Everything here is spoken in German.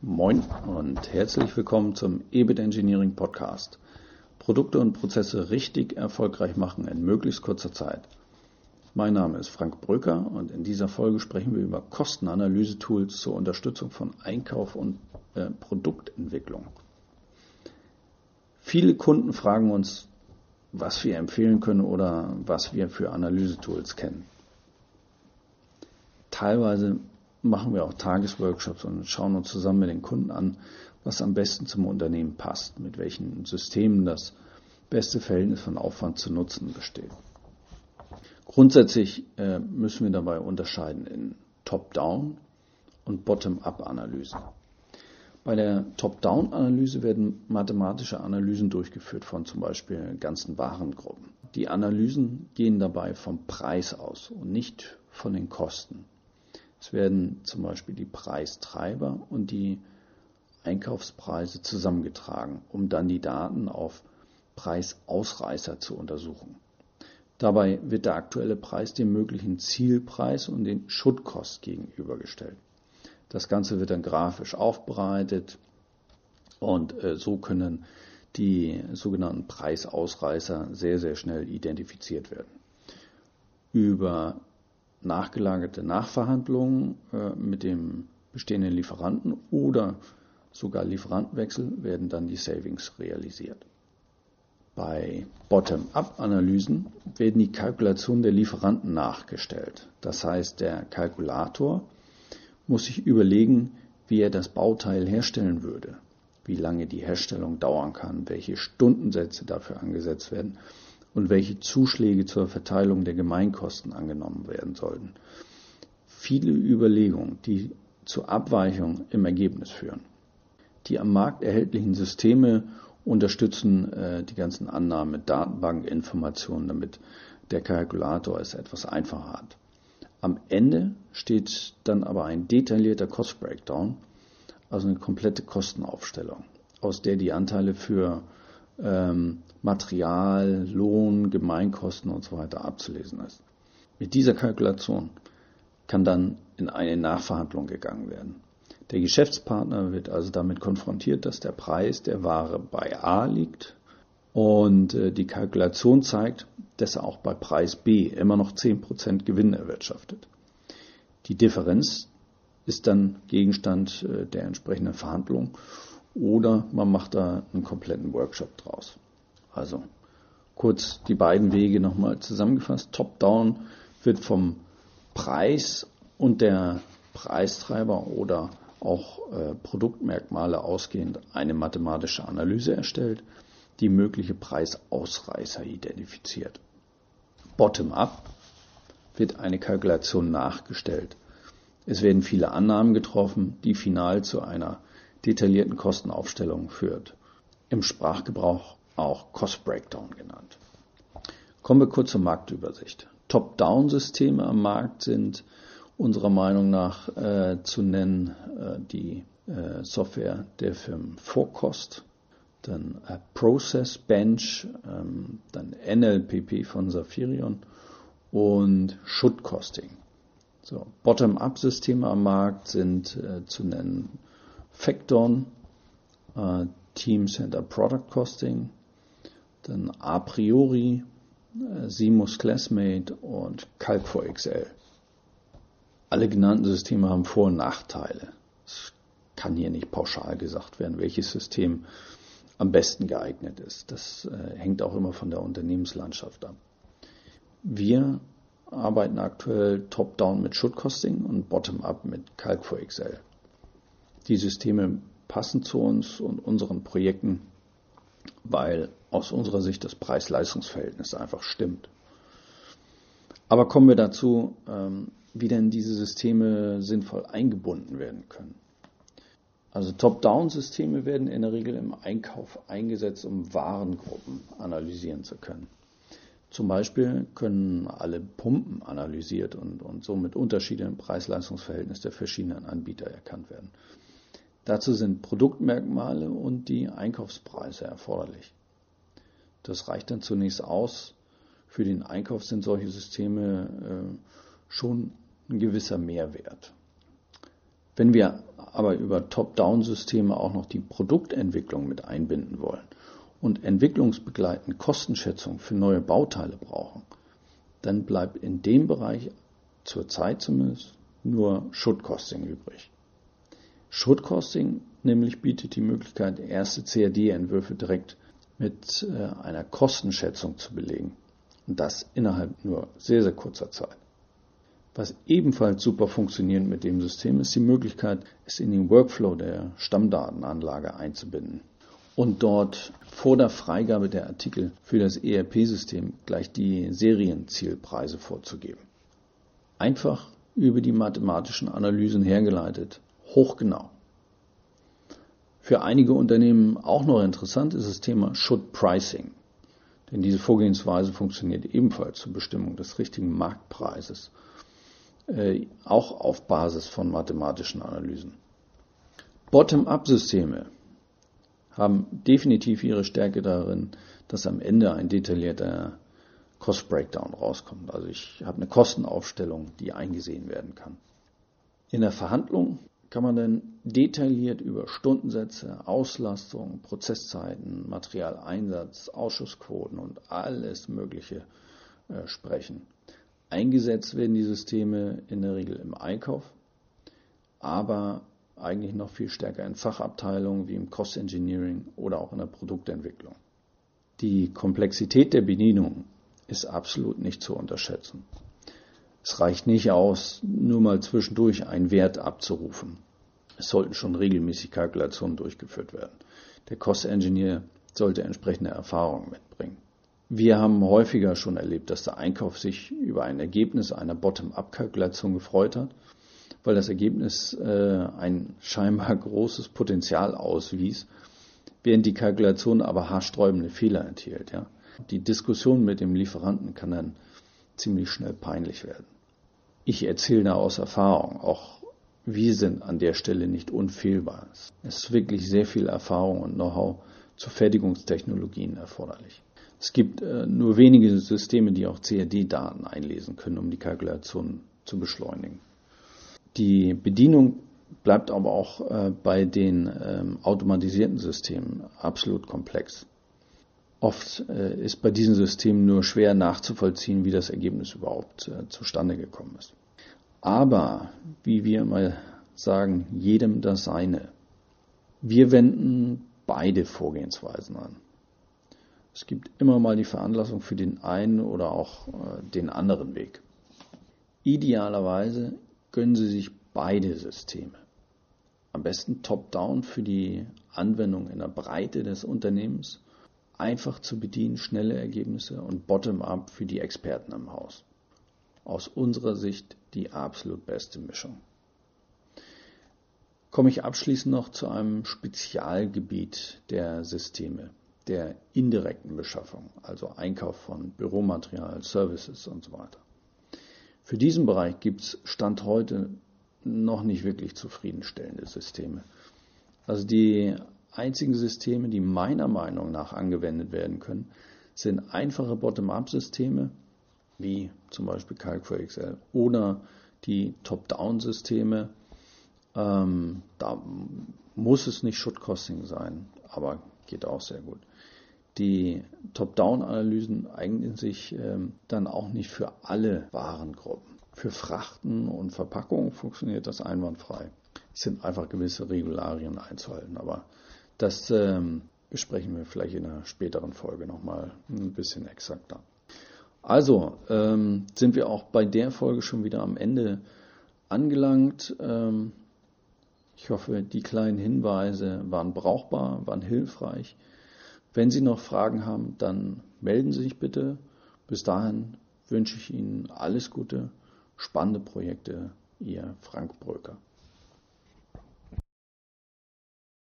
Moin und herzlich willkommen zum EBIT Engineering Podcast. Produkte und Prozesse richtig erfolgreich machen in möglichst kurzer Zeit. Mein Name ist Frank Brücker und in dieser Folge sprechen wir über Kostenanalyse-Tools zur Unterstützung von Einkauf und äh, Produktentwicklung. Viele Kunden fragen uns, was wir empfehlen können oder was wir für Analyse-Tools kennen. Teilweise machen wir auch Tagesworkshops und schauen uns zusammen mit den Kunden an, was am besten zum Unternehmen passt, mit welchen Systemen das beste Verhältnis von Aufwand zu Nutzen besteht. Grundsätzlich äh, müssen wir dabei unterscheiden in Top-Down und Bottom-Up-Analysen. Bei der Top-Down-Analyse werden mathematische Analysen durchgeführt von zum Beispiel ganzen Warengruppen. Die Analysen gehen dabei vom Preis aus und nicht von den Kosten. Es werden zum Beispiel die Preistreiber und die Einkaufspreise zusammengetragen, um dann die Daten auf Preisausreißer zu untersuchen. Dabei wird der aktuelle Preis dem möglichen Zielpreis und den Schuttkost gegenübergestellt. Das Ganze wird dann grafisch aufbereitet und äh, so können die sogenannten Preisausreißer sehr, sehr schnell identifiziert werden. Über nachgelagerte Nachverhandlungen äh, mit dem bestehenden Lieferanten oder sogar Lieferantenwechsel werden dann die Savings realisiert. Bei Bottom-up-Analysen werden die Kalkulationen der Lieferanten nachgestellt. Das heißt, der Kalkulator muss sich überlegen, wie er das Bauteil herstellen würde, wie lange die Herstellung dauern kann, welche Stundensätze dafür angesetzt werden und welche Zuschläge zur Verteilung der Gemeinkosten angenommen werden sollten. Viele Überlegungen, die zur Abweichung im Ergebnis führen. Die am Markt erhältlichen Systeme unterstützen äh, die ganzen Annahmen mit Datenbankinformationen, damit der Kalkulator es etwas einfacher hat. Am Ende steht dann aber ein detaillierter Cost Breakdown, also eine komplette Kostenaufstellung, aus der die Anteile für ähm, Material, Lohn, Gemeinkosten und so weiter abzulesen ist. Mit dieser Kalkulation kann dann in eine Nachverhandlung gegangen werden. Der Geschäftspartner wird also damit konfrontiert, dass der Preis der Ware bei A liegt und äh, die Kalkulation zeigt, dass er auch bei Preis B immer noch 10% Gewinn erwirtschaftet. Die Differenz ist dann Gegenstand äh, der entsprechenden Verhandlung oder man macht da einen kompletten Workshop draus. Also kurz die beiden Wege nochmal zusammengefasst. Top-Down wird vom Preis und der Preistreiber oder auch äh, Produktmerkmale ausgehend eine mathematische Analyse erstellt, die mögliche Preisausreißer identifiziert. Bottom-up wird eine Kalkulation nachgestellt. Es werden viele Annahmen getroffen, die final zu einer detaillierten Kostenaufstellung führt. Im Sprachgebrauch auch Cost Breakdown genannt. Kommen wir kurz zur Marktübersicht. Top-Down-Systeme am Markt sind unserer Meinung nach äh, zu nennen äh, die äh, Software der Firmen Forecost, dann äh, Process Bench, ähm, dann NLPP von Safirion und Should Costing. So, Bottom-up-Systeme am Markt sind äh, zu nennen Facton, äh, Team Center Product Costing, dann a priori, äh, Simus Classmate und Calc4XL. Alle genannten Systeme haben Vor- und Nachteile. Es kann hier nicht pauschal gesagt werden, welches System am besten geeignet ist. Das äh, hängt auch immer von der Unternehmenslandschaft ab. Wir arbeiten aktuell top-down mit Should-Costing und bottom-up mit Calc4XL. Die Systeme passen zu uns und unseren Projekten, weil aus unserer Sicht das Preis-Leistungs-Verhältnis einfach stimmt. Aber kommen wir dazu, ähm, wie denn diese Systeme sinnvoll eingebunden werden können. Also Top-Down-Systeme werden in der Regel im Einkauf eingesetzt, um Warengruppen analysieren zu können. Zum Beispiel können alle Pumpen analysiert und, und somit Unterschiede im Preis-Leistungs-Verhältnis der verschiedenen Anbieter erkannt werden. Dazu sind Produktmerkmale und die Einkaufspreise erforderlich. Das reicht dann zunächst aus. Für den Einkauf sind solche Systeme äh, schon ein gewisser Mehrwert. Wenn wir aber über Top-Down-Systeme auch noch die Produktentwicklung mit einbinden wollen und entwicklungsbegleitend Kostenschätzung für neue Bauteile brauchen, dann bleibt in dem Bereich zurzeit zumindest nur Should-Costing übrig. Should-Costing nämlich bietet die Möglichkeit, erste CAD-Entwürfe direkt mit äh, einer Kostenschätzung zu belegen. Und das innerhalb nur sehr, sehr kurzer Zeit. Was ebenfalls super funktioniert mit dem System ist die Möglichkeit, es in den Workflow der Stammdatenanlage einzubinden und dort vor der Freigabe der Artikel für das ERP-System gleich die Serienzielpreise vorzugeben. Einfach über die mathematischen Analysen hergeleitet, hochgenau. Für einige Unternehmen auch noch interessant ist das Thema Should Pricing. Denn diese Vorgehensweise funktioniert ebenfalls zur Bestimmung des richtigen Marktpreises, äh, auch auf Basis von mathematischen Analysen. Bottom-up-Systeme haben definitiv ihre Stärke darin, dass am Ende ein detaillierter Cost Breakdown rauskommt. Also ich habe eine Kostenaufstellung, die eingesehen werden kann. In der Verhandlung kann man dann detailliert über Stundensätze, Auslastung, Prozesszeiten, Materialeinsatz, Ausschussquoten und alles Mögliche äh, sprechen. Eingesetzt werden die Systeme in der Regel im Einkauf, aber eigentlich noch viel stärker in Fachabteilungen wie im Cost Engineering oder auch in der Produktentwicklung. Die Komplexität der Bedienung ist absolut nicht zu unterschätzen. Es reicht nicht aus, nur mal zwischendurch einen Wert abzurufen. Es sollten schon regelmäßig Kalkulationen durchgeführt werden. Der Cost Engineer sollte entsprechende Erfahrungen mitbringen. Wir haben häufiger schon erlebt, dass der Einkauf sich über ein Ergebnis einer Bottom-up-Kalkulation gefreut hat weil das Ergebnis äh, ein scheinbar großes Potenzial auswies, während die Kalkulation aber haarsträubende Fehler enthielt. Ja. Die Diskussion mit dem Lieferanten kann dann ziemlich schnell peinlich werden. Ich erzähle da aus Erfahrung, auch wir sind an der Stelle nicht unfehlbar. Es ist wirklich sehr viel Erfahrung und Know-how zu Fertigungstechnologien erforderlich. Es gibt äh, nur wenige Systeme, die auch CAD-Daten einlesen können, um die Kalkulation zu beschleunigen. Die Bedienung bleibt aber auch äh, bei den ähm, automatisierten Systemen absolut komplex. Oft äh, ist bei diesen Systemen nur schwer nachzuvollziehen, wie das Ergebnis überhaupt äh, zustande gekommen ist. Aber, wie wir immer sagen, jedem das seine. Wir wenden beide Vorgehensweisen an. Es gibt immer mal die Veranlassung für den einen oder auch äh, den anderen Weg. Idealerweise gönnen Sie sich beide Systeme. Am besten top-down für die Anwendung in der Breite des Unternehmens, einfach zu bedienen, schnelle Ergebnisse und bottom-up für die Experten im Haus. Aus unserer Sicht die absolut beste Mischung. Komme ich abschließend noch zu einem Spezialgebiet der Systeme, der indirekten Beschaffung, also Einkauf von Büromaterial, Services und so weiter. Für diesen Bereich gibt es Stand heute noch nicht wirklich zufriedenstellende Systeme. Also die einzigen Systeme, die meiner Meinung nach angewendet werden können, sind einfache Bottom-up-Systeme, wie zum Beispiel Calc for Excel, oder die Top-down-Systeme. Ähm, da muss es nicht Should-Costing sein, aber geht auch sehr gut. Die Top-Down-Analysen eignen sich ähm, dann auch nicht für alle Warengruppen. Für Frachten und Verpackungen funktioniert das einwandfrei. Es sind einfach gewisse Regularien einzuhalten, aber das ähm, besprechen wir vielleicht in einer späteren Folge nochmal ein bisschen exakter. Also ähm, sind wir auch bei der Folge schon wieder am Ende angelangt. Ähm, ich hoffe, die kleinen Hinweise waren brauchbar, waren hilfreich. Wenn Sie noch Fragen haben, dann melden Sie sich bitte. Bis dahin wünsche ich Ihnen alles Gute, spannende Projekte. Ihr Frank Bröker.